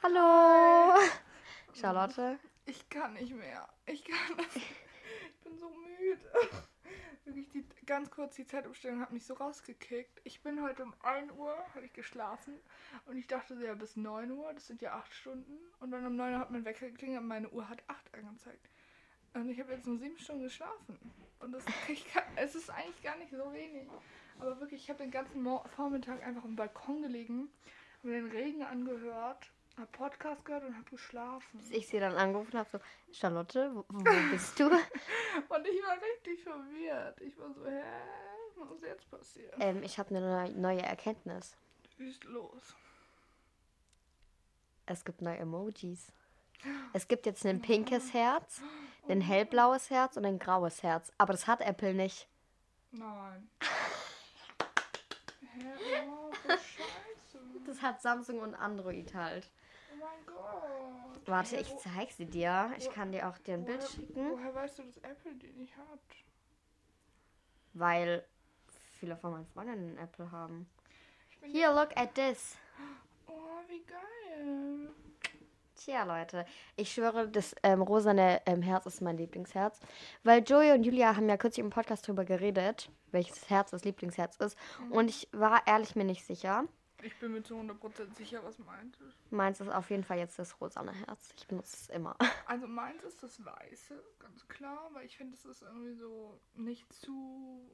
Hallo. Charlotte. Ich kann nicht mehr. Ich kann das. Ich bin so müde. Wirklich die, ganz kurz die Zeitumstellung hat mich so rausgekickt. Ich bin heute um 1 Uhr, habe ich geschlafen und ich dachte so, ja bis 9 Uhr, das sind ja 8 Stunden. Und dann um 9 Uhr hat mein Wecker geklingelt und meine Uhr hat 8 angezeigt. Und ich habe jetzt nur 7 Stunden geschlafen. Und das, kann, es ist eigentlich gar nicht so wenig. Aber wirklich, ich habe den ganzen Vormittag einfach am Balkon gelegen, habe den Regen angehört, habe Podcast gehört und habe geschlafen. Bis ich sie dann angerufen habe, so, Charlotte, wo, wo bist du? Und ich war richtig verwirrt. Ich war so, hä? Was ist jetzt passiert? ähm, ich habe eine neue, neue Erkenntnis. Ist los. Es gibt neue Emojis. Es gibt jetzt ein pinkes Herz, ein hellblaues Herz und ein graues Herz. Aber das hat Apple nicht. Nein. Hä? Oh, so scheiße. Das hat Samsung und Android halt. Oh mein Gott. Warte, ich zeig sie dir. Ich kann dir auch dir ein Bild woher, schicken, Woher weißt du, dass Apple die nicht hat? weil viele von meinen Freundinnen Apple haben. Here, look at this. Oh, wie geil. Tja, Leute, ich schwöre, das ähm, rosane ähm, Herz ist mein Lieblingsherz. Weil Joey und Julia haben ja kürzlich im Podcast drüber geredet, welches Herz das Lieblingsherz ist. Und ich war ehrlich mir nicht sicher. Ich bin mir zu 100% sicher, was meins ist. Meins ist auf jeden Fall jetzt das rosane Herz. Ich benutze es immer. Also meins ist das Weiße, ganz klar, weil ich finde, es ist irgendwie so nicht zu,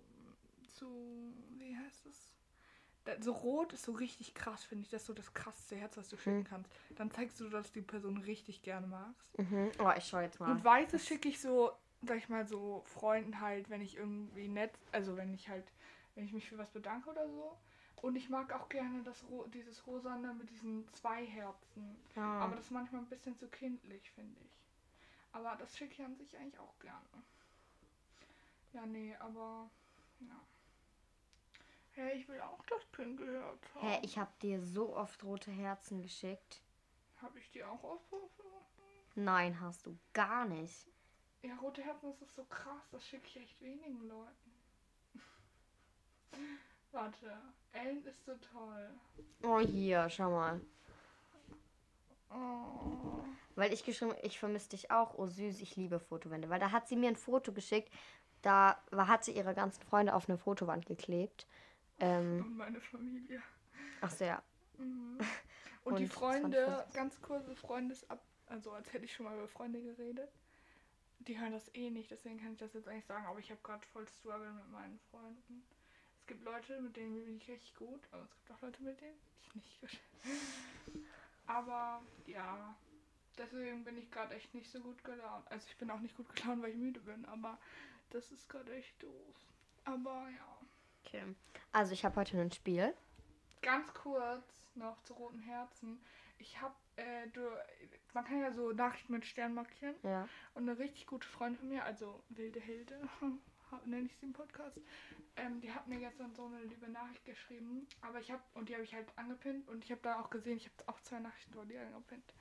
zu, wie heißt es? Da- So rot ist so richtig krass, finde ich. Das ist so das krasseste Herz, was du schicken kannst. Dann zeigst du, dass du die Person richtig gerne magst. Mhm. Oh, ich schau jetzt mal. Und Weißes schicke ich so, sag ich mal, so Freunden halt, wenn ich irgendwie nett, also wenn ich halt, wenn ich mich für was bedanke oder so. Und ich mag auch gerne das Ro dieses Rosane mit diesen zwei Herzen. Ja. Aber das ist manchmal ein bisschen zu kindlich, finde ich. Aber das schicke ich an sich eigentlich auch gerne. Ja, nee, aber ja. Hey, ich will auch das Pinke Herz haben. Hä, ich habe dir so oft rote Herzen geschickt. Habe ich die auch aufgerufen? Nein, hast du gar nicht. Ja, rote Herzen, das ist so krass. Das schicke ich echt wenigen Leuten. Warte. Ellen ist so toll. Oh, hier, schau mal. Oh. Weil ich geschrieben, ich vermisse dich auch. Oh süß, ich liebe Fotowände. Weil da hat sie mir ein Foto geschickt. Da hat sie ihre ganzen Freunde auf eine Fotowand geklebt. Ähm, Und meine Familie. ach so, ja. Mhm. Und, Und die Freunde, ganz kurze Freundesab, also als hätte ich schon mal über Freunde geredet. Die hören das eh nicht, deswegen kann ich das jetzt eigentlich sagen, aber ich habe gerade voll Struggle mit meinen Freunden. Es gibt Leute, mit denen bin ich richtig gut, aber es gibt auch Leute, mit denen ich nicht gut. Aber ja, deswegen bin ich gerade echt nicht so gut gelaunt. Also ich bin auch nicht gut gelaunt, weil ich müde bin, aber das ist gerade echt doof. Aber ja. Okay. Also ich habe heute ein Spiel. Ganz kurz noch zu roten Herzen. Ich habe, äh, du, man kann ja so Nachrichten mit Stern markieren. Ja. Und eine richtig gute Freundin von mir, also Wilde Hilde, nenne ich sie im Podcast, ähm, die hat mir gestern so eine liebe Nachricht geschrieben. Aber ich habe, und die habe ich halt angepinnt. Und ich habe da auch gesehen, ich habe auch zwei Nachrichten von dir angepinnt.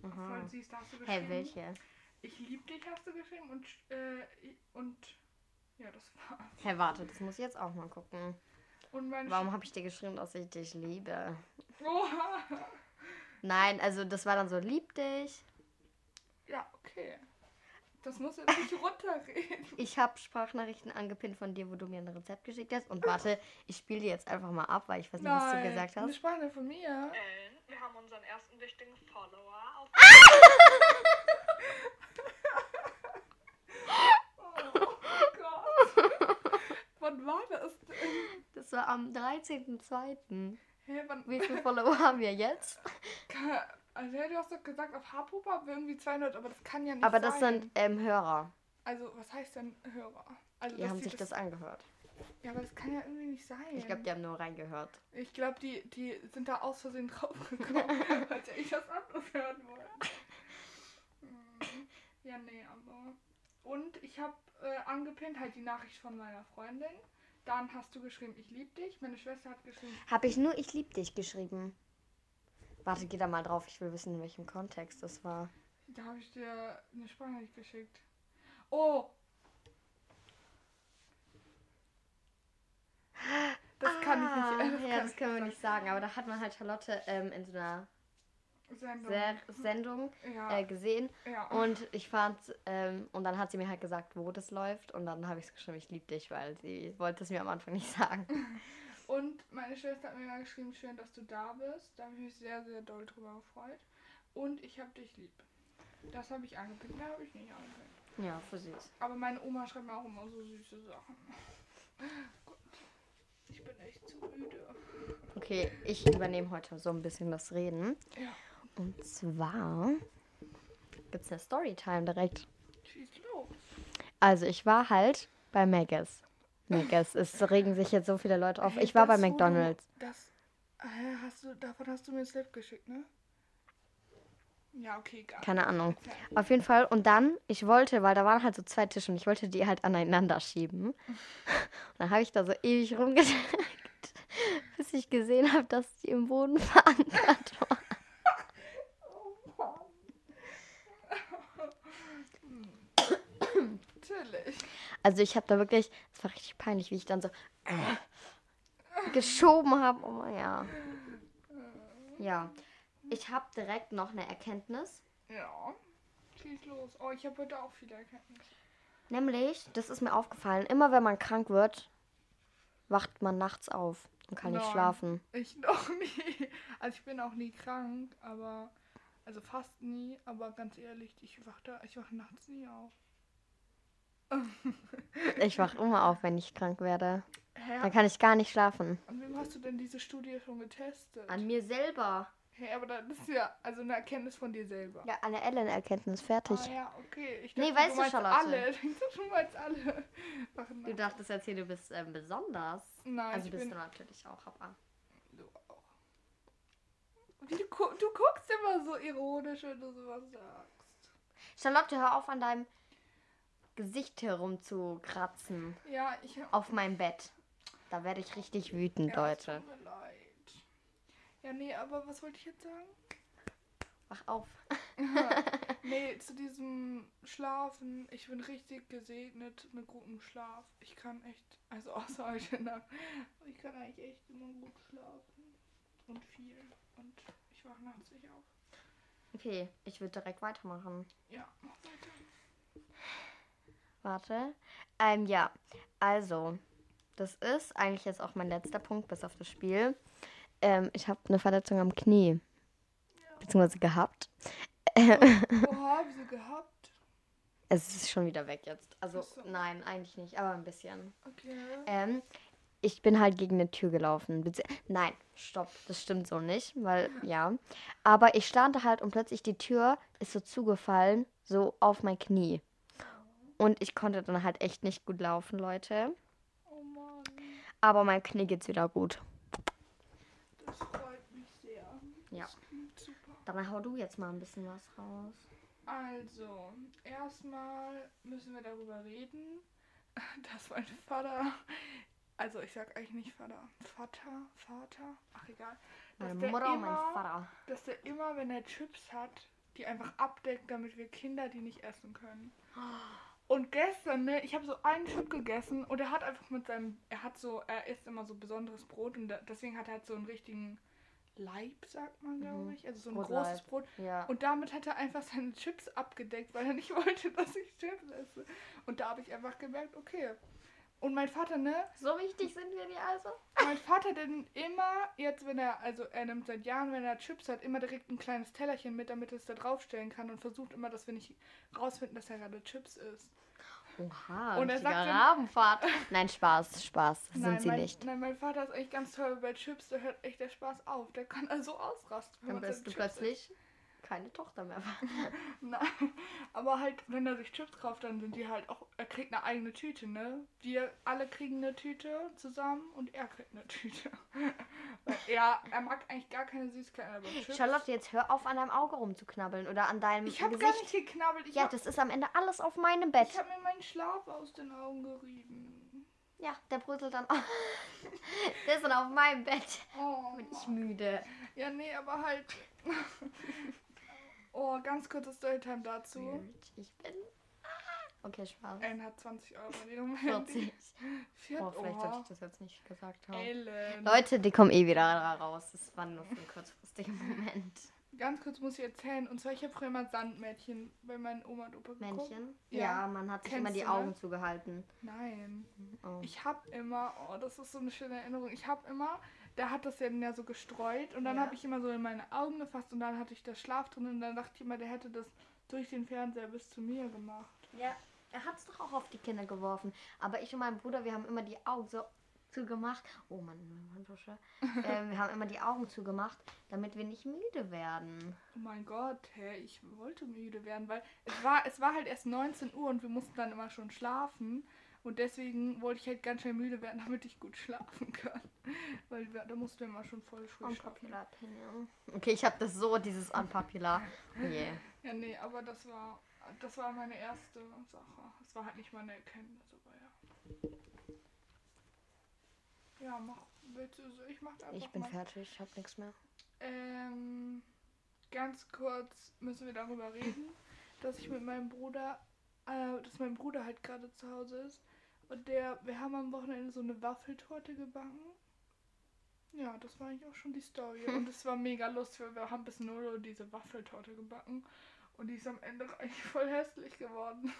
Voll süß, da hast du geschrieben. Hey, welche? Ich liebe dich, hast du geschrieben. Und, äh, und, ja, das war's. Hey, warte, das muss ich jetzt auch mal gucken. Warum habe ich dir geschrieben, dass ich dich liebe? Oha. Nein, also das war dann so, lieb dich. Ja, okay. Das muss jetzt nicht runterreden. Ich habe Sprachnachrichten angepinnt von dir, wo du mir ein Rezept geschickt hast. Und warte, ich spiele die jetzt einfach mal ab, weil ich weiß nicht, was du gesagt Eine hast. Sprache von mir. Ellen, wir haben unseren ersten wichtigen Follower auf Oh Gott. Wann war das denn? Das war am 13.02. Hä, wann? Wie viele Follower haben wir jetzt? Also, ja, du hast doch gesagt, auf Hapupa haben wir irgendwie 200, aber das kann ja nicht Aber sein. das sind ähm, Hörer. Also, was heißt denn Hörer? Also, Die haben sich das angehört. Ja, aber das kann ja irgendwie nicht sein. Ich glaube, die haben nur reingehört. Ich glaube, die, die sind da aus Versehen draufgekommen, weil ich was anderes hören wollte. Hm. Ja, nee, aber. Und ich habe äh, angepinnt halt die Nachricht von meiner Freundin. Dann hast du geschrieben, ich liebe dich. Meine Schwester hat geschrieben, Habe ich nur Ich lieb dich geschrieben. Warte, geh da mal drauf. Ich will wissen, in welchem Kontext das war. da habe ich dir eine Sprachnachricht geschickt. Oh! Das kann ich nicht. Ah, Das ja, kann das können wir nicht sagen. Aber da hat man halt Charlotte ähm, in so einer Sendung. Ser Sendung ja, äh, gesehen. ja. Und ich fand, ähm, und dann hat sie mir halt gesagt, wo das läuft. Und dann habe ich es geschrieben, ich liebe dich, weil sie wollte es mir am Anfang nicht sagen. Und meine Schwester hat mir mal geschrieben, schön, dass du da bist. Da habe ich mich sehr, sehr doll drüber gefreut. Und ich habe dich lieb. Das habe ich angepinkt, da habe ich nicht angepinkt. Ja, für süß. Aber meine Oma schreibt mir auch immer so süße Sachen. Gott, ich bin echt zu müde. Okay, ich übernehme heute so ein bisschen das Reden. Ja, Und zwar gibt es eine Storytime direkt. schieß los. Also ich war halt bei Maggis. Maggis, es regen sich jetzt so viele Leute auf. Hey, Ich war bei wo du- McDonald's. Das, hast du, davon hast du mir ein Slip geschickt, ne? Ja, okay, egal. Keine Ahnung. Auf jeden Fall. Und dann, ich wollte, weil da waren halt so zwei Tische und ich wollte die halt aneinander schieben. Und dann habe ich da so ewig rumgedrückt, bis ich gesehen habe, dass die im Boden verankert waren. Natürlich. Also ich habe da wirklich, es war richtig peinlich, wie ich dann so äh, geschoben habe. Oh ja. Ja. Ich habe direkt noch eine Erkenntnis. Ja. Schieß los. Oh, ich habe heute auch viele Erkenntnisse. Nämlich, das ist mir aufgefallen, immer wenn man krank wird, wacht man nachts auf und kann nicht Nein. schlafen. Ich noch nie. Also ich bin auch nie krank, aber also fast nie, aber ganz ehrlich, ich wache ich wach nachts nie auf. Ich wach immer auf, wenn ich krank werde. Hä? Dann kann ich gar nicht schlafen. An wem hast du denn diese Studie schon getestet? An mir selber. Hä, aber das ist ja also eine Erkenntnis von dir selber. Ja, eine Ellen-Erkenntnis, fertig. Ah ja, okay. Ich Nee, dachte, weißt du, meinst Charlotte? alle. Ich dachte, du meinst alle. Du dachtest jetzt hier, du bist ähm, besonders. Nein, Also ich bist bin du natürlich auch, aber. du auch. Wie du, gu- du guckst immer so ironisch, wenn du sowas sagst. Charlotte, hör auf an deinem Gesicht herumzukratzen. Ja, ich Auf meinem Bett. Da werde ich richtig wütend, Ja, Leute. Tut mir leid. Ja, nee, aber was wollte ich jetzt sagen? Wach auf. nee, zu diesem Schlafen. Ich bin richtig gesegnet mit gutem Schlaf. Ich kann echt, also außer heute Nacht, ich kann eigentlich echt immer gut schlafen. Und viel. Und ich wache nachts nicht auf. Okay, ich würde direkt weitermachen. Ja, mach weiter. Warte. Ähm, ja. Also, das ist eigentlich jetzt auch mein letzter Punkt, bis auf das Spiel. Ähm, ich habe eine Verletzung am Knie. Beziehungsweise gehabt. Oha, wieso gehabt? Es ist schon wieder weg jetzt. Also, so. nein, eigentlich nicht, aber ein bisschen. Okay. Ähm, ich bin halt gegen eine Tür gelaufen. Nein, stopp, das stimmt so nicht, weil, ja. Aber ich stand halt und plötzlich die Tür ist so zugefallen, so auf mein Knie. Und ich konnte dann halt echt nicht gut laufen, Leute. Oh Mann, Aber mein Knie geht's wieder gut. das freut mich sehr. Ja. Super. Dann hau du jetzt mal ein bisschen was raus. Also, erstmal müssen wir darüber reden, dass mein Vater, also ich sag eigentlich nicht Vater, Vater, Vater, ach egal, dass Meine der, Mutter und mein immer, Vater. dass der immer, wenn er Chips hat, die einfach abdeckt, damit wir Kinder die nicht essen können. Und gestern, ne, ich habe so einen Chip gegessen und er hat einfach mit seinem, er hat so, er isst immer so besonderes Brot und da, deswegen hat er halt so einen richtigen Leib, sagt man, glaube Mhm. ich. Also so ein Brotleib. großes Brot. Ja. Und damit hat er einfach seine Chips abgedeckt, weil er nicht wollte, dass ich Chips esse. Und da habe ich einfach gemerkt, okay. Und mein Vater, ne? So wichtig sind wir dir also? Mein Vater denn immer, jetzt wenn er, also er nimmt seit Jahren, wenn er Chips hat, immer direkt ein kleines Tellerchen mit, damit er es da draufstellen kann und versucht immer, dass wir nicht rausfinden, dass er gerade Chips isst. Oha, Und er sagt Rabenfahrt. Nein, Spaß, Spaß. Sind nein, sie mein, nicht. Nein, mein Vater ist echt ganz toll bei Chips, da hört echt der Spaß auf. Der kann also ausrasten. Dann bist du Chips plötzlich keine Tochter mehr. Nein, aber halt, wenn er sich Chips kauft, dann sind die halt auch, er kriegt eine eigene Tüte, ne? Wir alle kriegen eine Tüte zusammen und er kriegt eine Tüte. Weil er, er mag eigentlich gar keine Süßigkeiten, aber Chips. Charlotte, jetzt hör auf, an deinem Auge rumzuknabbeln oder an deinem ich habe gar nicht geknabbelt, ich ja, habe das ist am Ende alles auf meinem Bett. hab mir meinen Schlaf aus den Augen gerieben. Ja, der bröselt dann auf. der ist dann auf meinem Bett. Oh, Bin ich müde. ja, nee, aber halt. Oh, ganz kurzes Storytime dazu. Ich bin. Okay, Spaß. Ellen hat 20 Euro in ihrem Handy. 40. 40. Oh, vielleicht sollte ich das jetzt nicht gesagt haben. Ellen. Leute, die kommen eh wieder raus. Das war nur für einen kurzfristigen Moment. Ganz kurz muss ich erzählen. Und zwar, ich habe früher immer Sandmädchen bei meinen Oma und Opa geguckt. Männchen? Ja. Ja, man hat sich Kennst immer die? Augen zugehalten. Nein. Oh. Ich habe immer, oh, das ist so eine schöne Erinnerung. Ich habe immer, der hat das ja, ja so gestreut und dann Ja. habe ich immer so in meine Augen gefasst und dann hatte ich das Schlaf drin und dann dachte ich immer, der hätte das durch den Fernseher bis zu mir gemacht. Ja, er hat es doch auch auf die Kinder geworfen. Aber ich und mein Bruder, wir haben immer die Augen so zugemacht. Oh Mann, meine Handtasche. ähm, wir haben immer die Augen zugemacht, damit wir nicht müde werden. Oh mein Gott, hä, ich wollte müde werden, weil es war, es war halt erst 19 Uhr und wir mussten dann immer schon schlafen. Und deswegen wollte ich halt ganz schnell müde werden, damit ich gut schlafen kann. Weil da mussten wir immer schon voll früh schlafen. Unpopular Opinion. Okay, ich habe das so, dieses Unpopular. Oh je. Ja, nee, aber das war, das war meine erste Sache. Es war halt nicht meine Erkenntnis, aber ja. Ja, mach, willst du, so- ich mach einfach Ich bin mal. fertig, ich habe nichts mehr. Ähm, ganz kurz müssen wir darüber reden, dass ich mit meinem Bruder, äh, dass mein Bruder halt gerade zu Hause ist. Und der, wir haben am Wochenende so eine Waffeltorte gebacken. Ja, das war eigentlich auch schon die Story. Und es war mega lustig, weil wir haben bis 0 Uhr diese Waffeltorte gebacken. Und die ist am Ende eigentlich voll hässlich geworden.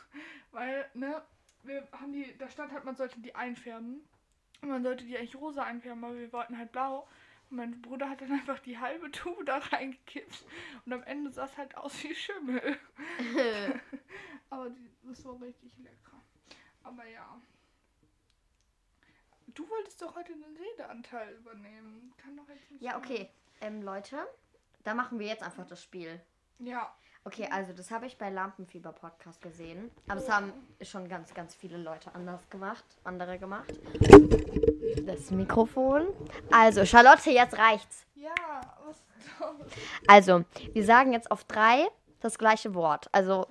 Weil, ne, wir haben die, da stand halt, man sollte die einfärben. Und man sollte die eigentlich rosa einfärben, aber wir wollten halt blau. Und mein Bruder hat dann einfach die halbe Tube da reingekippt. Und am Ende sah es halt aus wie Schimmel. Aber die, das war richtig lecker. Aber ja. Du wolltest doch heute den Redeanteil übernehmen. Kann doch jetzt nicht ja, sein. okay. Ähm, Leute, da machen wir jetzt einfach das Spiel. Ja. Okay, also das habe ich bei Lampenfieber Podcast gesehen. Aber es haben schon ganz, ganz viele Leute anders gemacht, andere gemacht. Das Mikrofon. Also, Charlotte, jetzt reicht's. Ja, was toll. Also, wir sagen jetzt auf drei das gleiche Wort. Also,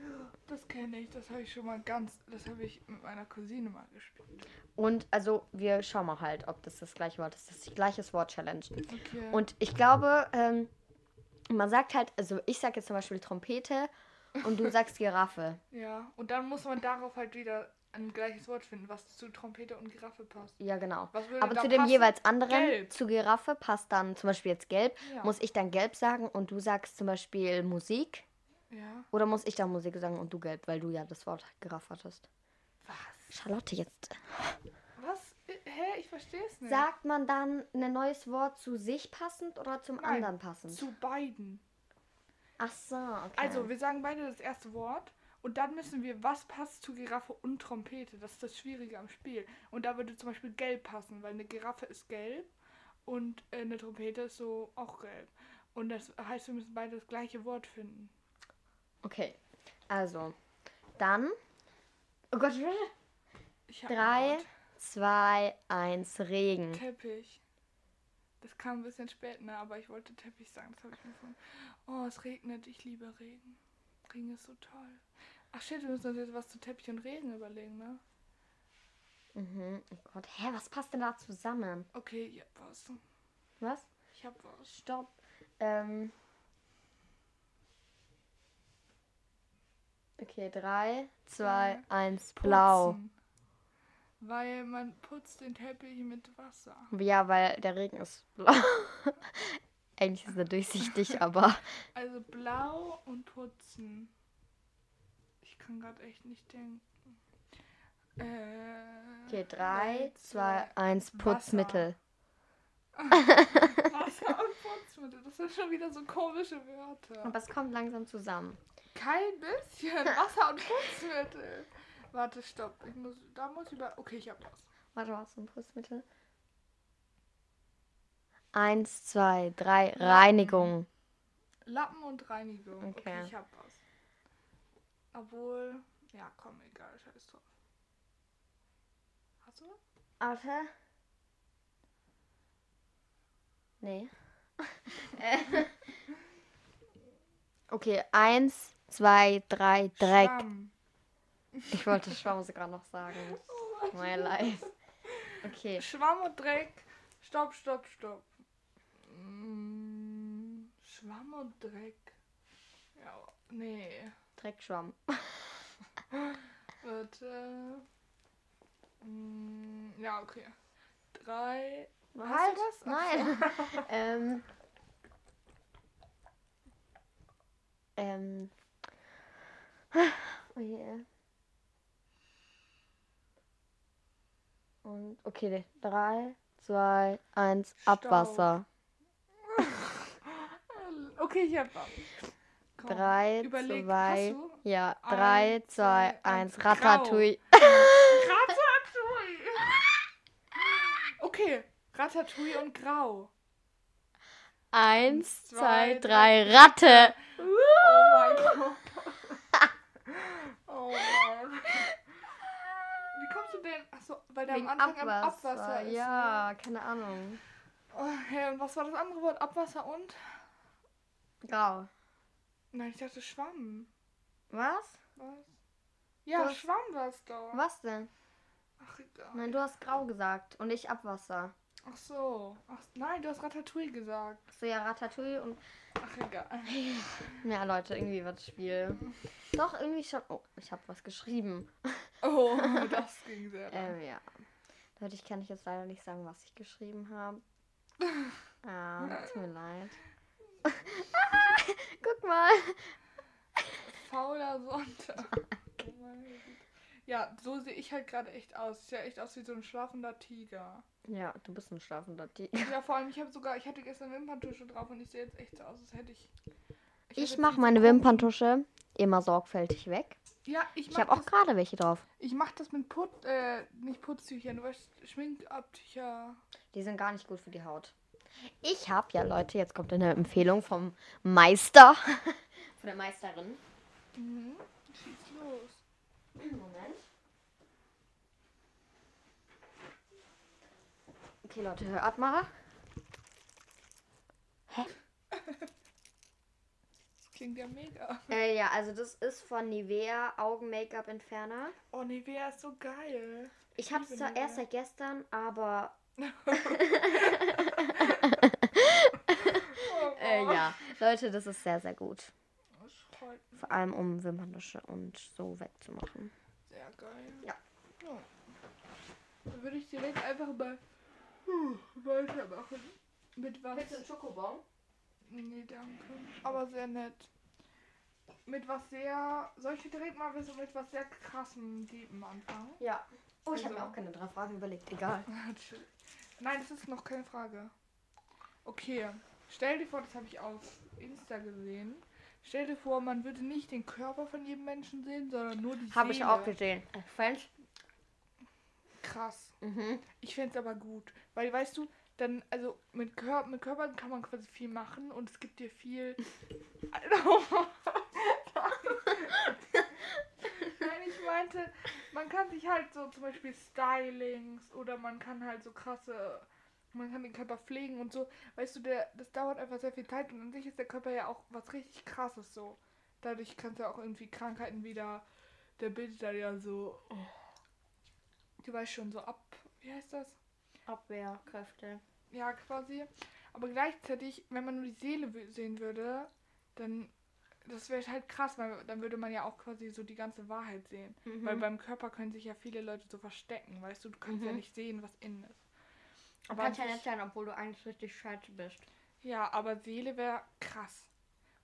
Das kenne ich, das habe ich schon mal ganz, das habe ich mit meiner Cousine mal gespielt. und also, wir schauen mal halt, ob das das gleiche Wort ist. Das ist die gleiche Wort-Challenge. Okay. Und ich glaube, ähm, man sagt halt, also ich sage jetzt zum Beispiel Trompete und du sagst Giraffe. ja, und dann muss man darauf halt wieder ein gleiches Wort finden, was zu Trompete und Giraffe passt. Ja, genau. Was würde Aber zu dem passen? jeweils anderen, Gelb. zu Giraffe passt dann zum Beispiel jetzt gelb. Ja. Muss ich dann gelb sagen und du sagst zum Beispiel Musik? Ja. Oder muss ich dann Musik sagen und du gelb, weil du ja das Wort Giraffe hattest? Was? Charlotte, jetzt. Was? Hä? Ich verstehe es nicht. Sagt man dann ein neues Wort zu sich passend oder zum Nein, anderen passend? Zu beiden. Ach so, okay. Also, wir sagen beide das erste Wort und dann müssen wir, was passt zu Giraffe und Trompete. Das ist das Schwierige am Spiel. Und da würde zum Beispiel gelb passen, weil eine Giraffe ist gelb und äh, eine Trompete ist so auch gelb. Und das heißt, wir müssen beide das gleiche Wort finden. Okay, also, dann. Oh Gott, Ich hab drei, zwei, eins, Regen. Teppich. Das kam ein bisschen spät, ne? Aber ich wollte Teppich sagen. Das habe ich mir gefunden. Oh, es regnet. Ich liebe Regen. Regen ist so toll. Ach shit, wir müssen uns jetzt was zu Teppich und Regen überlegen, ne? Mhm. Oh Gott, hä, was passt denn da zusammen? Okay, ich hab was. Was? Ich hab was. Stopp. Ähm. Okay, drei, zwei, eins, blau. Putzen. Weil man putzt den Teppich mit Wasser. Ja, weil der Regen ist blau. Eigentlich ist er durchsichtig, aber. Also blau und putzen. Ich kann gerade echt nicht denken. Äh, Okay, drei, drei, zwei, eins, Putzmittel. Wasser und Putzmittel. Das sind schon wieder so komische Wörter. Aber es kommt langsam zusammen. Kein bisschen. Wasser und Putzmittel. Warte, stopp. Ich muss, da muss ich über. Okay, ich hab was. Warte, was ein Putzmittel? Eins, zwei, drei, Reinigung. Lappen und Reinigung. Okay. Okay. ich hab was. Obwohl. Ja, komm, egal, scheiß drauf. Hast du was? Warte. Nee. Okay, eins, zwei, drei, Dreck. Schwamm. Ich wollte Schwamm sogar noch sagen. My life. Okay. Schwamm und Dreck. Stopp, stopp, stopp. Mm, Schwamm und Dreck. Ja, nee. Dreckschwamm. Warte. Mm, ja, okay. Drei. Hast Halt! was? Ach Nein! ähm, Ähm. Oh je. Und okay, 3, 2, 1, Abwasser. Okay, ich hab. Komm, 3, überleg, 2, hast du? ja, Ein, 3, 2, zwei, 1, eins, grau. Ratatouille. Ratatouille. Okay, Ratatouille und Grau. 1, zwei, 2, 3, Ratte. Oh mein Gott. Oh Mann. Wie kommst du denn? Achso, weil der Wegen am Anfang Abwasser. am Abwasser ist. ne? Ja, keine Ahnung. Oh, hey, und was war das andere Wort? Abwasser und? Grau. Nein, ich dachte Schwamm. Was? Was? Ja, hast- Schwamm war's doch. Was denn? Ach, egal. Nein, du hast grau gesagt und ich Abwasser. Ach so. Ach, nein, du hast Ratatouille gesagt. So ja, Ratatouille und. Ach, egal. Ja, Leute, irgendwie wird das Spiel. Doch, irgendwie schon. Oh, ich habe was geschrieben. Oh, das ging sehr lang. Ähm, ja. Leute, ich kann euch jetzt leider nicht sagen, was ich geschrieben habe. Ah, tut mir leid. Guck mal. Fauler Sonntag. Oh. Ja, so sehe ich halt gerade echt aus. Ich sehe echt aus wie so ein schlafender Tiger. Ja, du bist ein schlafender Tiger. Ja, vor allem, ich habe sogar, ich hatte gestern Wimperntusche drauf und ich sehe jetzt echt so aus, als hätte ich. Ich hätte mache meine Wimperntusche immer sorgfältig weg. Ja, ich Ich habe auch gerade welche drauf. ich mach das mit Put, äh, nicht Putztüchern, du weißt, Schminkabtücher. Die sind gar nicht gut für die Haut. Ich habe ja, Leute, jetzt kommt eine Empfehlung vom Meister. Von der Meisterin. Mhm. Schieß los. Moment. Okay, Leute, hört mal. Das klingt ja mega. Äh, ja, also das ist von Nivea Augen-Make-up-Entferner. Oh, Nivea ist so geil. Ich habe es zwar erst seit gestern, aber äh, ja, Leute, das ist sehr, sehr gut. Vor allem um Wimperntusche und so wegzumachen. Sehr geil. Ja. ja. Dann würde ich direkt einfach mal huh, weitermachen. Mit was? einen Schokobon? Nee, danke. Aber sehr nett. Mit was sehr. Soll ich direkt mal wissen, mit was sehr krassen Dieben anfangen? Ja. Oh, ich habe Also- mir auch keine drei Fragen überlegt. Egal. Nein, das ist noch keine Frage. Okay, stell dir vor, das habe ich auf Insta gesehen. Stell dir vor, man würde nicht den Körper von jedem Menschen sehen, sondern nur die Habe ich Seele. auch gesehen. Äh, French? Krass. Mhm. Ich fände es aber gut. Weil, weißt du, dann, also mit, Kör mit Körpern kann man quasi viel machen und es gibt dir viel. Nein, ich meinte, man kann sich halt so zum Beispiel Stylings oder man kann halt so krasse. Man kann den Körper pflegen und so. Weißt du, der, das dauert einfach sehr viel Zeit und an sich ist der Körper ja auch was richtig krasses so. Dadurch kannst du auch irgendwie Krankheiten wieder. Der bildet da ja so. Oh, du weißt schon, so ab. Wie heißt das? Abwehrkräfte. Ja, quasi. Aber gleichzeitig, wenn man nur die Seele sehen würde, dann. Das wäre halt krass, weil dann würde man ja auch quasi so die ganze Wahrheit sehen. Mhm. Weil beim Körper können sich ja viele Leute so verstecken, weißt du? Du kannst ja Mhm. nicht sehen, was innen ist. Du Aber kannst ja nicht sein, obwohl du eigentlich richtig scheiße bist. ja, aber Seele wäre krass.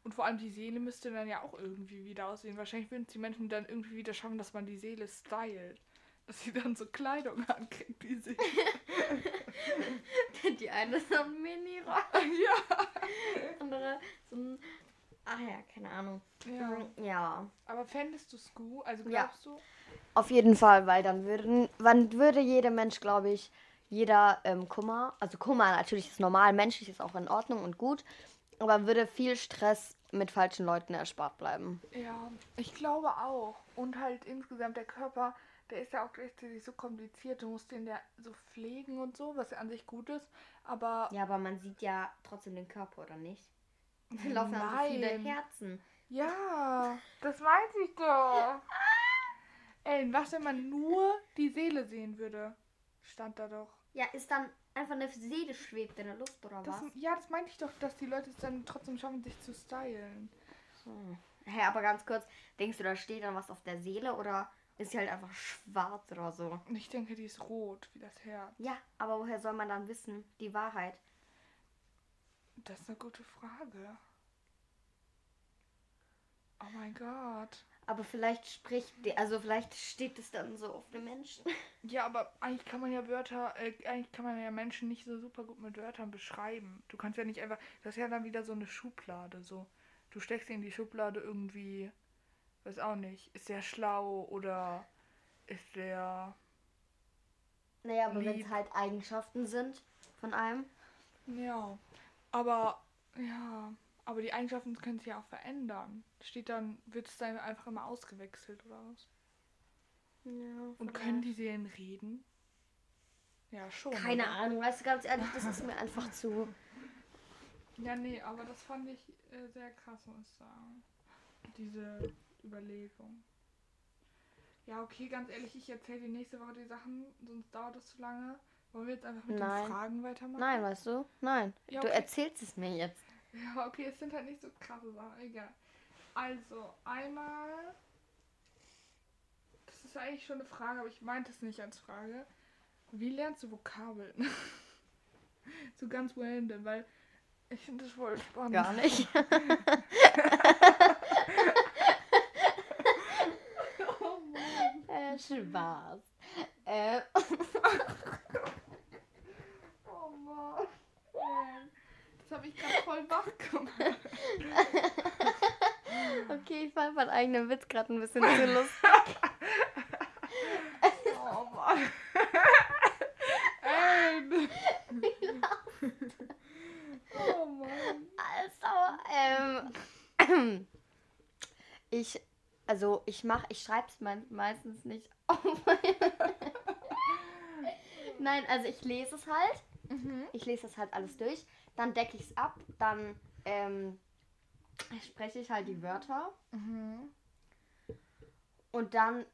Und vor allem die Seele müsste dann ja auch irgendwie wieder aussehen. Wahrscheinlich würden es die Menschen dann irgendwie wieder schaffen, dass man die Seele stylt. Dass sie dann so Kleidung ankriegt, die Seele. Die eine ist so ein Mini-Rock, ja. die andere so ein. Ach ja, keine Ahnung. ja. Mhm, Ja. Aber fändest du es gut? Also Ja. glaubst du? Auf jeden Fall, weil dann würden, wann würde jeder Mensch, glaube ich, jeder ähm, Kummer, also Kummer natürlich ist normal, menschlich ist auch in Ordnung und gut, aber würde viel Stress mit falschen Leuten erspart bleiben. Ja, ich glaube auch. Und halt insgesamt der Körper, der ist ja auch gleichzeitig so kompliziert. Du musst den ja so pflegen und so, was ja an sich gut ist. Aber Ja, aber man sieht ja trotzdem den Körper, oder nicht? Da laufen ja so viele Nein. Herzen. ja, das weiß ich doch. Ellen, was, wenn man nur die Seele sehen würde? Stand da doch. Ja, ist dann einfach eine Seele schwebt in der Luft, oder Das, was? ja, das meinte ich doch, dass die Leute es dann trotzdem schaffen, sich zu stylen. Hm. Hä, aber ganz kurz, denkst du, da steht dann was auf der Seele oder ist sie halt einfach schwarz oder so? Ich denke, die ist rot, wie das Herz. Ja, aber woher soll man dann wissen, die Wahrheit? Das ist eine gute Frage. mein Gott. Aber vielleicht spricht, die, also vielleicht steht es dann so auf den Menschen. Ja, aber eigentlich kann man ja Wörter, äh, eigentlich kann man ja Menschen nicht so super gut mit Wörtern beschreiben. Du kannst ja nicht einfach, das ist ja dann wieder so eine Schublade, so. Du steckst in die Schublade irgendwie, weiß auch nicht, ist der schlau oder ist der, Naja, aber wenn es halt Eigenschaften sind von einem. ja. Aber, ja, aber die Eigenschaften können sich ja auch verändern. Steht dann, wird es dann einfach immer ausgewechselt oder was? Ja, Und können die Serien reden? Ja, schon. Keine oder? Ahnung, weißt du, ganz ehrlich, das ist mir einfach zu. Ja, nee, aber das fand ich äh, sehr krass, muss ich sagen. Diese Überlegung. Ja, okay, ganz ehrlich, ich erzähle die nächste Woche die Sachen, sonst dauert das zu lange. Wollen wir jetzt einfach mit Nein. den Fragen weitermachen? Nein, weißt du? Nein. Ja, Du okay. erzählst es mir jetzt. Ja, okay, es sind halt nicht so krasse Sachen, egal. Also, einmal. Das ist eigentlich schon eine Frage, aber ich meinte es nicht als Frage. Wie lernst du Vokabeln? so ganz random, weil ich finde das voll spannend. Gar nicht. Oh Mann. äh, Spaß. Äh, Oh Mann. Mann. Das habe ich gerade voll wach gemacht. okay, ich fand meinen eigenen Witz gerade ein bisschen zu lustig. Oh Mann. Ey. Oh Mann. Also, ähm, ich, also ich mach, ich schreib's me meistens nicht auf. Nein, also ich lese es halt. Mhm. Ich lese das halt alles durch. Dann decke ich es ab. Dann ähm, spreche ich halt die Wörter. Mhm. Und dann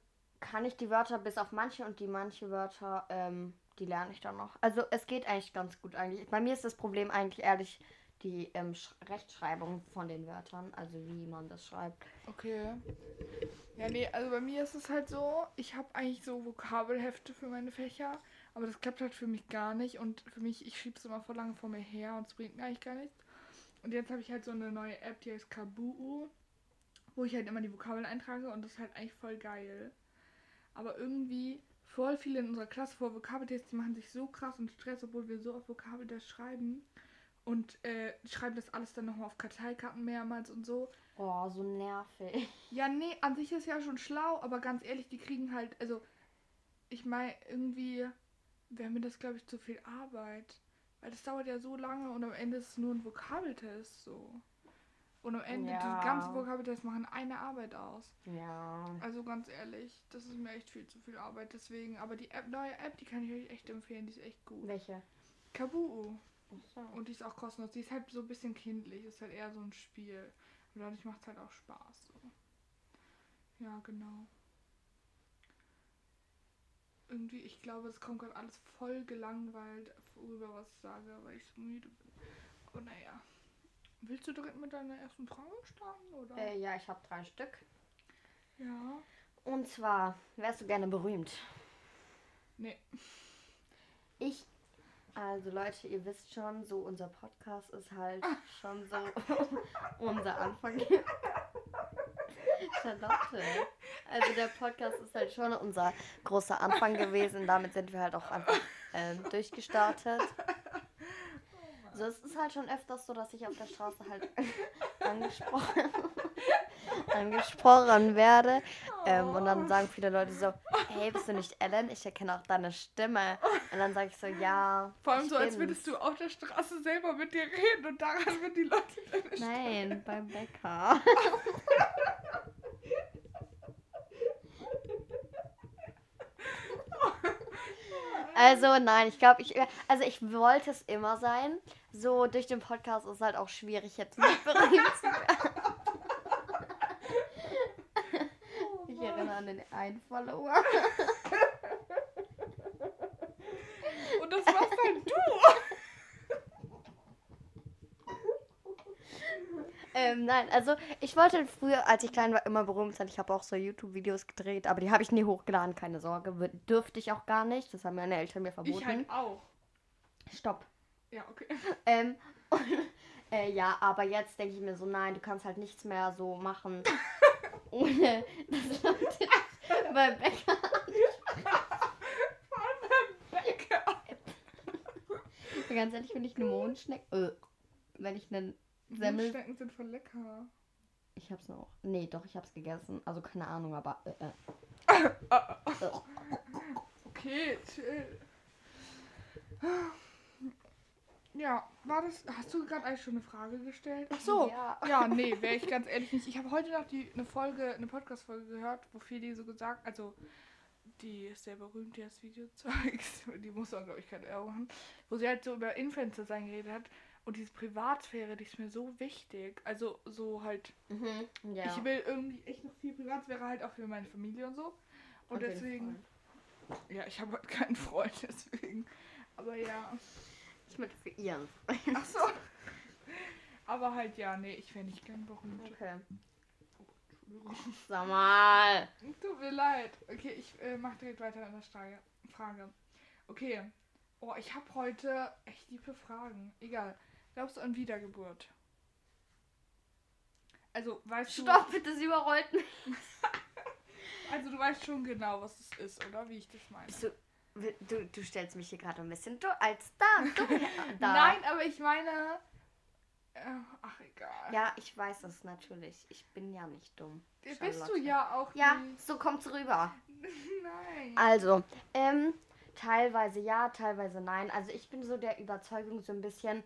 kann ich die Wörter bis auf manche und die manche Wörter, ähm, die lerne ich dann noch. Also es geht eigentlich ganz gut eigentlich. Bei mir ist das Problem eigentlich ehrlich die ähm, Sch Rechtschreibung von den Wörtern, also wie man das schreibt. Okay. Ja, nee, also bei mir ist es halt so, ich habe eigentlich so Vokabelhefte für meine Fächer, aber das klappt halt für mich gar nicht und für mich, ich schiebe es immer voll lange vor mir her und es bringt mir eigentlich gar nichts. Und jetzt habe ich halt so eine neue App, die heißt Kabuo, wo ich halt immer die Vokabeln eintrage und das ist halt eigentlich voll geil. Aber irgendwie voll viele in unserer Klasse vor Vokabeltests, die machen sich so krass und Stress, obwohl wir so auf Vokabeltests schreiben. Und äh, schreiben das alles dann nochmal auf Karteikarten mehrmals und so. Oh, so nervig. Ja, nee, an sich ist ja schon schlau, aber ganz ehrlich, die kriegen halt, also, ich meine, irgendwie wäre mir das, glaube ich, zu viel Arbeit. Weil das dauert ja so lange und am Ende ist es nur ein Vokabeltest, so. Und am Ende, Ja. die ganzen Vokabeltests machen eine Arbeit aus. Ja. Also ganz ehrlich, das ist mir echt viel zu viel Arbeit, deswegen. Aber die App, neue App, die kann ich euch echt empfehlen, die ist echt gut. Welche? Kabuo. Achso. Und die ist auch kostenlos. Die ist halt so ein bisschen kindlich, ist halt eher so ein Spiel. Und dadurch macht es halt auch Spaß. So. Ja, genau. Irgendwie, ich glaube, es kommt gerade alles voll gelangweilt, worüber was ich sage, weil ich so müde bin. Aber naja. Willst du direkt mit deiner ersten Frage starten, oder? Äh, ja, ich habe drei Stück. Ja. Und zwar, wärst du gerne berühmt? Nee. Ich, also Leute, ihr wisst schon, so unser Podcast ist halt schon so unser Anfang. Charlotte. Also der Podcast ist halt schon unser großer Anfang gewesen. Damit sind wir halt auch einfach ähm, durchgestartet. So, es ist halt schon öfters so, dass ich auf der Straße halt angesprochen, angesprochen werde. Ähm, und dann sagen viele Leute so, hey, bist du nicht Ellen? Ich erkenne auch deine Stimme. Und dann sage ich so, ja. Vor allem so, als bin's." würdest du auf der Straße selber mit dir reden und daran würden die Leute deine Stimme Nein, beim Bäcker. Also nein, ich glaube, ich also ich wollte es immer sein. So durch den Podcast ist es halt auch schwierig jetzt nicht berühmt zu werden. Ich erinnere an den einen Follower. Und das warst halt du. Ähm, nein, also ich wollte früher, als ich klein war, immer berühmt sein. Ich habe auch so YouTube-Videos gedreht, aber die habe ich nie hochgeladen, keine Sorge. Dürfte ich auch gar nicht. Das haben meine Eltern mir verboten. Ich halt auch. Stopp. Ja, okay. Ähm, und, äh, ja, aber jetzt denke ich mir so, nein, du kannst halt nichts mehr so machen. ohne dass Leute bei Bäcker. Bäcker. Ganz ehrlich, wenn ich eine Mondschnecke. Äh, wenn ich einen Semmel. Schnecken sind voll lecker. Ich hab's noch. Nee, doch, ich hab's gegessen. Also keine Ahnung, aber. Äh, äh. Okay, chill. Ja, war das. Hast du gerade eigentlich schon eine Frage gestellt? Ach so. Ja. Ja, nee, wäre ich ganz ehrlich nicht. Ich habe heute noch die, eine Folge, eine Podcast-Folge gehört, wo Feli so gesagt, also die ist sehr berühmt, die das Video zeigt. Die muss man, glaube ich, keine Werbung machen. Wo sie halt so über Influencer sein geredet hat. Und diese Privatsphäre, die ist mir so wichtig. Also so halt, Mhm. Ja. ich will irgendwie echt noch viel Privatsphäre halt auch für meine Familie und so. Und jeden deswegen, ja, ich habe halt keinen Freund, deswegen. Aber ja. Ich mit für ihren. Ach so. Aber halt, ja, nee, ich wäre nicht gern berühmt. Okay. Sag mal. Tut mir leid. Okay, ich äh, mache direkt weiter an der Frage. Frage. Okay. Oh, ich habe heute echt tiefe Fragen. Egal. Glaubst du an Wiedergeburt? Also, weißt Stopp, bitte, sie überrollt mich. du. Also, du weißt schon genau, was es ist, oder? Wie ich das meine. Bist du, du, du stellst mich hier gerade ein bisschen du, als da, du, da. Nein, aber ich meine. Äh, ach, egal. Ja, ich weiß es natürlich. Ich bin ja nicht dumm. Bist du ja auch Ja, nicht. so kommt's rüber. Nein. Also, ähm, teilweise ja, teilweise nein. Also ich bin so der Überzeugung so ein bisschen,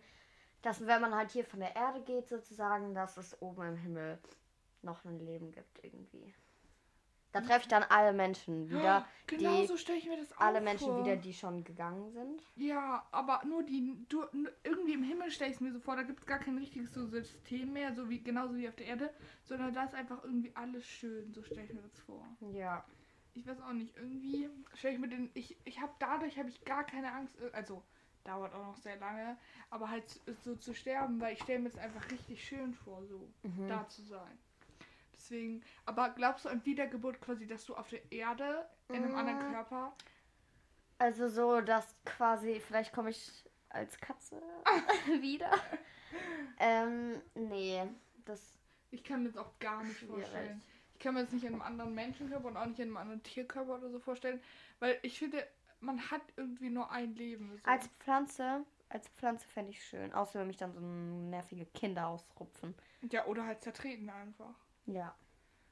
dass wenn man halt hier von der Erde geht sozusagen, dass es oben im Himmel noch ein Leben gibt irgendwie. Da treffe ich dann alle Menschen wieder, genau die so stelle ich mir das auch alle Menschen vor. wieder, die schon gegangen sind. Ja, aber nur die, du, irgendwie im Himmel stelle ich es mir so vor, da gibt es gar kein richtiges so System mehr, so wie genauso wie auf der Erde, sondern da ist einfach irgendwie alles schön, so stelle ich mir das vor. Ja. Ich weiß auch nicht, irgendwie stelle ich mir den, ich, ich habe dadurch habe ich gar keine Angst, ir- also dauert auch noch sehr lange, aber halt so- zu sterben, weil ich stelle mir das einfach richtig schön vor, so Mhm. da zu sein. Deswegen, aber glaubst du an Wiedergeburt quasi, dass du auf der Erde in einem anderen Mm. Körper Also so, dass quasi, vielleicht komme ich als Katze wieder. ähm, nee, das Ich kann mir das auch gar nicht vorstellen. Ich kann mir das nicht in einem anderen Menschenkörper und auch nicht in einem anderen Tierkörper oder so vorstellen, weil ich finde, man hat irgendwie nur ein Leben. So. Als Pflanze, als Pflanze fände ich schön. Außer wenn mich dann so nervige Kinder ausrupfen. ja, oder halt zertreten einfach. Ja.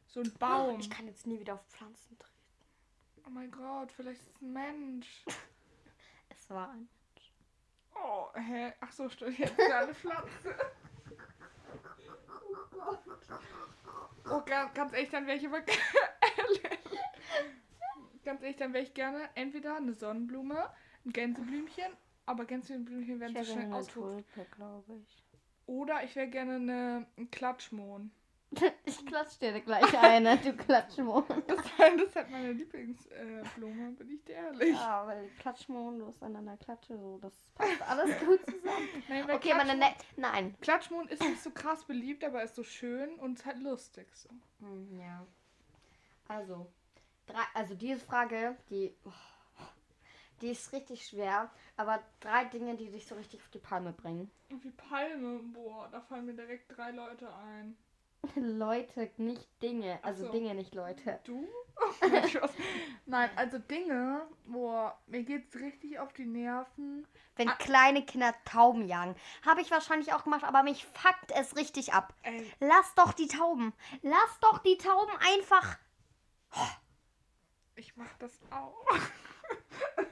So ein Baum. Ich kann jetzt nie wieder auf Pflanzen treten. Oh mein Gott, vielleicht ist es ein Mensch. Es war ein. Oh, hä? Ach so, stimmt. Jetzt ist eine Pflanze. Oh, ganz, ganz ehrlich, dann wäre ich aber Ganz ehrlich, dann wäre ich gerne entweder eine Sonnenblume, ein Gänseblümchen, aber Gänseblümchen werden Ich wäre schnell glaube ich. Oder ich wäre gerne eine, ein Klatschmohn. Ich klatsch dir gleich eine, du Klatschmohn. Das, das ist halt meine Lieblingsblume, äh, bin ich dir ehrlich. Ja, weil Klatschmohn, du hast an einer Klatsche, so, das passt alles gut zusammen. Nein, Okay, meine ne Nein. Klatschmohn ist nicht so krass beliebt, aber ist so schön und ist halt lustig so. Hm, Ja. Also, drei, also diese Frage, die, oh, die ist richtig schwer, aber drei Dinge, die dich so richtig auf die Palme bringen. Und wie Palme, boah, da fallen mir direkt drei Leute ein. Leute, nicht Dinge. Also so. Dinge, nicht Leute. Du? Nein, Spaß. Nein, also Dinge, boah, mir geht's richtig auf die Nerven. Wenn Ah. kleine Kinder Tauben jagen. Habe ich wahrscheinlich auch gemacht, aber mich fuckt es richtig ab. Ey, Lass doch die Tauben. Lass doch die Tauben einfach. Ich mach das auch.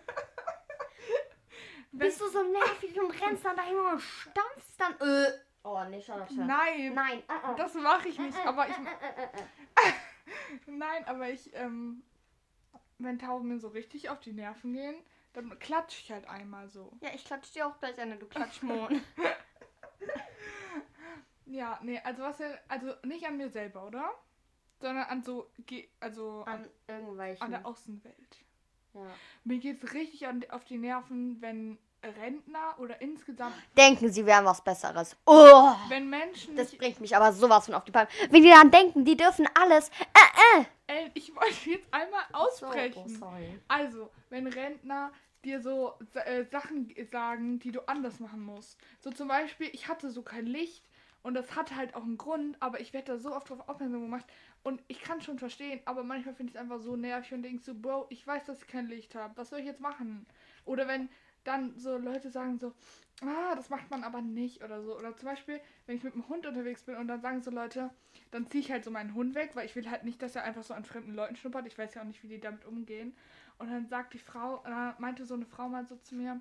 Bist du so nervig und rennst dann dahin und stampfst dann. Äh. Oh, nee, Charlotte. Nein, Nein. äh, äh. das mache ich nicht, aber ich Äh, äh, äh. Nein, aber ich, ähm, wenn Tauben mir so richtig auf die Nerven gehen, dann klatsche ich halt einmal so. Ja, ich klatsch dir auch gleich eine, du Klatschmond. Ja, nee, also was also nicht an mir selber, oder? Sondern an so, ge- also an, An irgendwelchen. an der Außenwelt. ja. Mir geht's richtig an, auf die Nerven, wenn Rentner oder insgesamt, Denken, sie wären was Besseres. Oh, wenn Menschen das nicht, bringt mich aber sowas von auf die Palme. Wie die dann denken, die dürfen alles. Äh, äh. ey, ich wollte jetzt einmal So, aussprechen. oh, sorry. Also, wenn Rentner dir so äh, Sachen sagen, die du anders machen musst. So zum Beispiel, ich hatte so kein Licht Und das hat halt auch einen Grund, aber ich werde da so oft drauf aufmerksam gemacht. Und ich kann schon verstehen, aber manchmal finde ich es einfach so nervig und denke so, Bro, ich weiß, dass ich kein Licht habe. Was soll ich jetzt machen? Oder wenn dann so Leute sagen so, ah, das macht man aber nicht oder so. Oder zum Beispiel, wenn ich mit dem Hund unterwegs bin und dann sagen so Leute, dann ziehe ich halt so meinen Hund weg, weil ich will halt nicht, dass er einfach so an fremden Leuten schnuppert. Ich weiß ja auch nicht, wie die damit umgehen. Und dann sagt die Frau, äh, meinte so eine Frau mal so zu mir,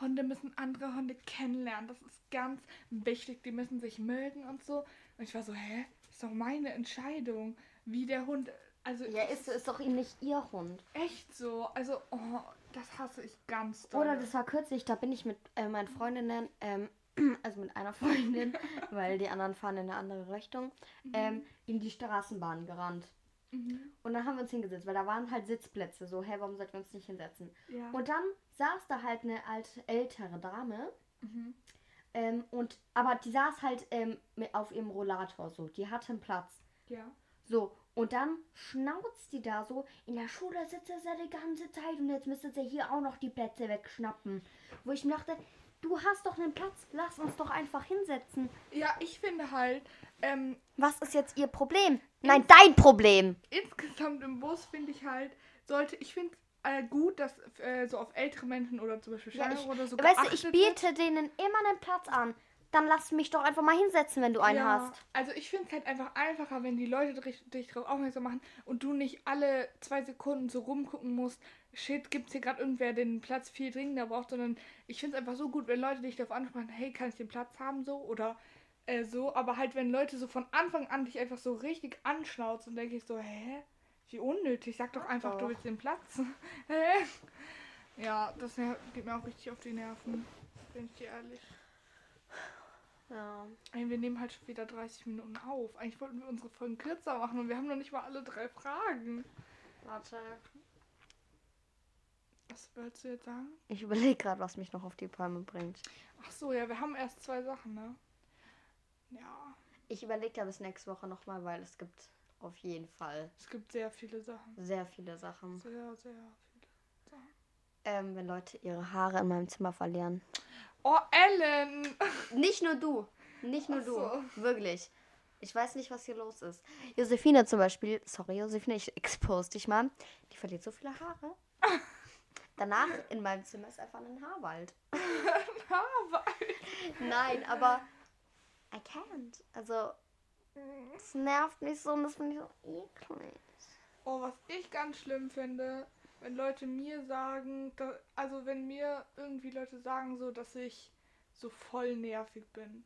Hunde müssen andere Hunde kennenlernen. Das ist ganz wichtig. Die müssen sich mögen und so. Und ich war so, hä? Ist doch meine Entscheidung, wie der Hund. Also Ja, ist, ist doch nicht ihr Hund. echt so. Also, oh, das hasse ich ganz doll. Oder das war kürzlich, da bin ich mit äh, meinen Freundinnen, ähm, also mit einer Freundin, weil die anderen fahren in eine andere Richtung, ähm, in die Straßenbahn gerannt. Mhm. Und dann haben wir uns hingesetzt, weil da waren halt Sitzplätze. So, hä, warum sollten wir uns nicht hinsetzen? Ja. Und dann saß da halt eine alte, ältere Dame. Mhm. Ähm, und, aber die saß halt ähm, mit, auf ihrem Rollator so. Die hatte einen Platz. Ja. So, und dann schnauzt die da so, in der Schule sitzt sie die ganze Zeit und jetzt müsste sie hier auch noch die Plätze wegschnappen. Wo ich mir dachte, du hast doch einen Platz, lass uns doch einfach hinsetzen. Ja, ich finde halt, ähm, Was ist jetzt ihr Problem? Nein, dein Problem. insgesamt im Bus finde ich halt, sollte, ich finde äh, gut, dass äh, so auf ältere Menschen oder zum Beispiel Ja, Schwangere ich, oder so weißt du, ich biete denen immer einen Platz an. Dann lass mich doch einfach mal hinsetzen, wenn du einen ja, hast. Also ich finde es halt einfach einfacher, wenn die Leute dich, dich darauf aufmerksam machen und du nicht alle zwei Sekunden so rumgucken musst, shit, gibt es hier gerade irgendwer, den Platz viel dringender braucht, sondern ich finde es einfach so gut, wenn Leute dich darauf ansprechen, hey, kann ich den Platz haben so oder äh, so, aber halt wenn Leute so von Anfang an dich einfach so richtig anschnauzen, denke ich so, hä? Wie unnötig, sag doch Sag einfach, du doch. willst den Platz. Ja, das geht mir auch richtig auf die Nerven, bin ich dir ehrlich. Ja. Ey, wir nehmen halt schon wieder 30 Minuten auf. Eigentlich wollten wir unsere Folgen kürzer machen und wir haben noch nicht mal alle drei Fragen. Warte. Was wolltest du jetzt sagen? Ich überlege gerade, was mich noch auf die Palme bringt. Ach so, ja, wir haben erst zwei Sachen, ne? Ja, Ich überlege da bis nächste Woche nochmal, weil es gibt auf jeden Fall es gibt sehr viele Sachen. sehr viele Sachen. Sehr, sehr viele. Ähm, wenn Leute ihre Haare in meinem Zimmer verlieren. Oh, Ellen! Nicht nur du. Nicht nur so. du. Wirklich. Ich weiß nicht, was hier los ist. Josephine zum Beispiel, sorry Josephine, ich expose dich mal. Die verliert so viele Haare. Danach in meinem Zimmer ist einfach ein Haarwald. Aber. Nein, aber I can't. Also, es nervt mich so und das finde ich so eklig. Oh, was ich ganz schlimm finde, wenn Leute mir sagen, da, also wenn mir irgendwie Leute sagen so, dass ich so voll nervig bin.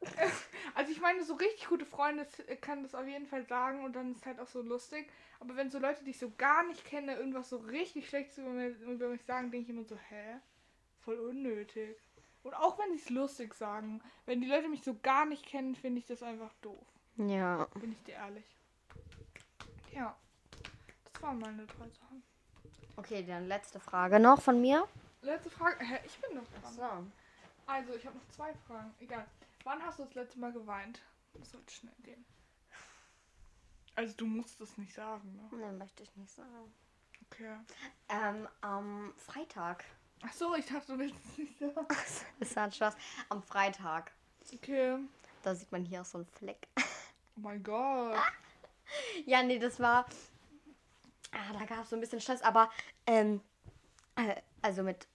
Also ich meine, so richtig gute Freunde s- kann das auf jeden Fall sagen und dann ist halt auch so lustig. Aber wenn so Leute, die ich so gar nicht kenne, irgendwas so richtig mich, über mich sagen, denke ich immer so, hä? Voll unnötig. Und auch wenn sie es lustig sagen, wenn die Leute mich so gar nicht kennen, finde ich das einfach doof. Ja. Bin ich dir ehrlich. Ja. Das waren meine drei Sachen. Okay, dann letzte Frage noch von mir. Letzte Frage. Hä, ich bin noch dran. So. Also, ich habe noch zwei Fragen. Egal. Wann hast du das letzte Mal geweint? Das sollte schnell gehen. Also, du musst es nicht sagen, ne? Ne, möchte ich nicht sagen. Okay. Ähm, am Freitag. Ach so, ich dachte, du willst es nicht sagen. Das war ein Spaß. Am Freitag. Okay. Da sieht man hier auch so einen Fleck. Oh mein Gott. Ja, nee, das war. Ah, da gab es so ein bisschen Stress, aber ähm, äh, also mit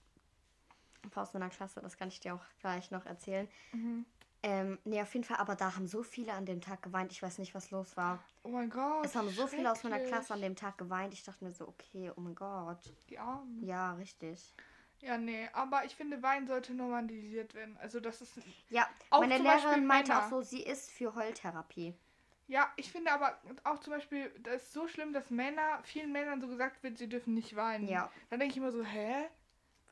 ein paar aus meiner Klasse, das kann ich dir auch gleich noch erzählen. Mhm. Ähm, nee, auf jeden Fall, aber da haben so viele an dem Tag geweint. Ich weiß nicht, was los war. Oh mein Gott. Es haben so viele aus meiner. Klasse an dem Tag geweint. Ich dachte mir so, okay, oh mein Gott. Die Armen. Ja, richtig. Ja, nee. Aber ich finde, Wein sollte normalisiert werden. Also, das ist. Ja, Auch meine Lehrerin meinte auch so, sie ist für Heultherapie. Ja, ich finde aber auch zum Beispiel, das ist so schlimm, dass Männer, vielen Männern so gesagt wird, sie dürfen nicht weinen. Ja. Dann denke ich immer so, hä?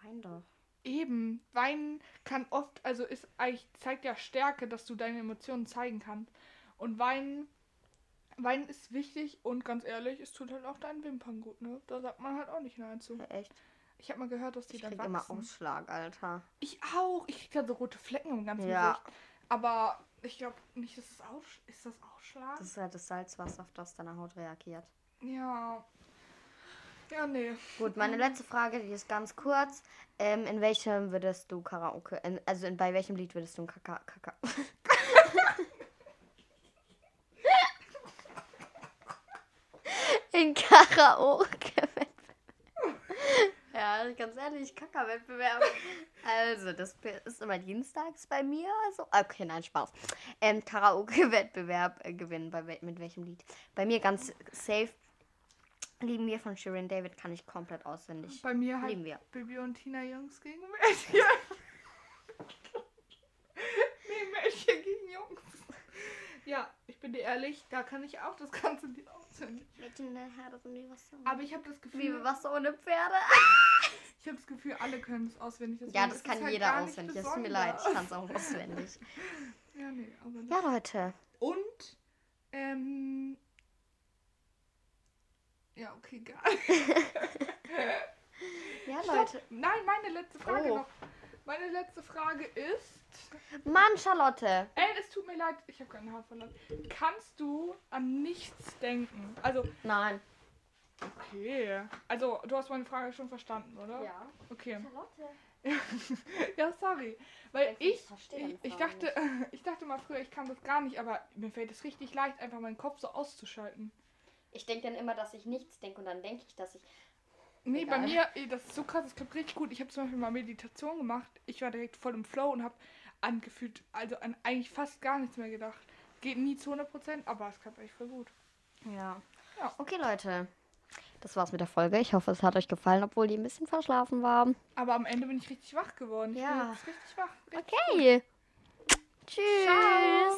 Wein doch. Eben. Weinen kann oft, also ist eigentlich, zeigt ja Stärke, dass du deine Emotionen zeigen kannst. Und Weinen, Weinen ist wichtig und ganz ehrlich, es tut halt auch deinen Wimpern gut, ne? Da sagt man halt auch nicht Nein zu. Ja, echt. Ich habe mal gehört, dass die Ich dann krieg immer wachsen. Ausschlag, Alter. Ich auch. Ich krieg da so rote Flecken im ganzen Ja. Gesicht. Aber ich glaube nicht, dass es aus ist das Ausschlag? Das ist halt das Salzwasser, auf das deine Haut reagiert. Ja. Ja, nee. Gut, meine letzte Frage, die ist ganz kurz. Ähm, in welchem würdest du Karaoke, in, also in, bei welchem Lied würdest du ein Kaka, Kaka, in Karaoke Ja, ganz ehrlich, Kaka-Wettbewerb. Also, das ist immer dienstags bei mir. Also, okay, nein, Spaß. Ähm, Karaoke-Wettbewerb äh, gewinnen. Bei, mit welchem Lied? Bei mir ganz safe. Lieben wir von Shirin David kann ich komplett auswendig. Bei mir halt Lieben wir. Bibi und Tina Jungs gegen Mädchen. nee, Mädchen gegen Jungs. Ja, bin dir ehrlich, da kann ich auch das ganze Lied auswendig. Aber ich habe das Wie Gefühl, Wasser ohne Pferde. ich habe das Gefühl, alle können es auswendig. deswegen Ja, das kann halt jeder auswendig. Es tut mir leid, ich kann es auch auswendig. Ja, nee, aber nicht. Ja, Leute. Und, ähm. Ja, okay, geil. Ja, Leute. Nein, meine letzte Frage Oh. noch. Meine letzte Frage ist. Mann, Charlotte. Ey, es tut mir leid, ich habe keinen Haar verloren. Kannst du an nichts denken? Also, Nein. okay. Also, du hast meine Frage schon verstanden, oder? Ja. Okay. Charlotte. Ja, sorry. Weil Ich ich, ich, dachte, ich dachte mal früher, ich kann das gar nicht, aber mir fällt es richtig leicht, einfach meinen Kopf so auszuschalten. Ich denke dann immer, dass ich nichts denke und dann denke ich, dass ich. Nee, Egal. bei mir, das ist so krass, das klappt richtig gut. Ich habe zum Beispiel mal Meditation gemacht. Ich war direkt voll im Flow und habe angefühlt, also an eigentlich fast gar nichts mehr gedacht. Geht nie zu 100%, aber es klappt echt voll gut. Ja. Ja. Okay, Leute. Das war's mit der Folge. Ich hoffe, es hat euch gefallen, obwohl die ein bisschen verschlafen war. Aber am Ende bin ich richtig wach geworden. Ich Ja. bin jetzt richtig wach. Richtig Okay. Tschüss. Ciao.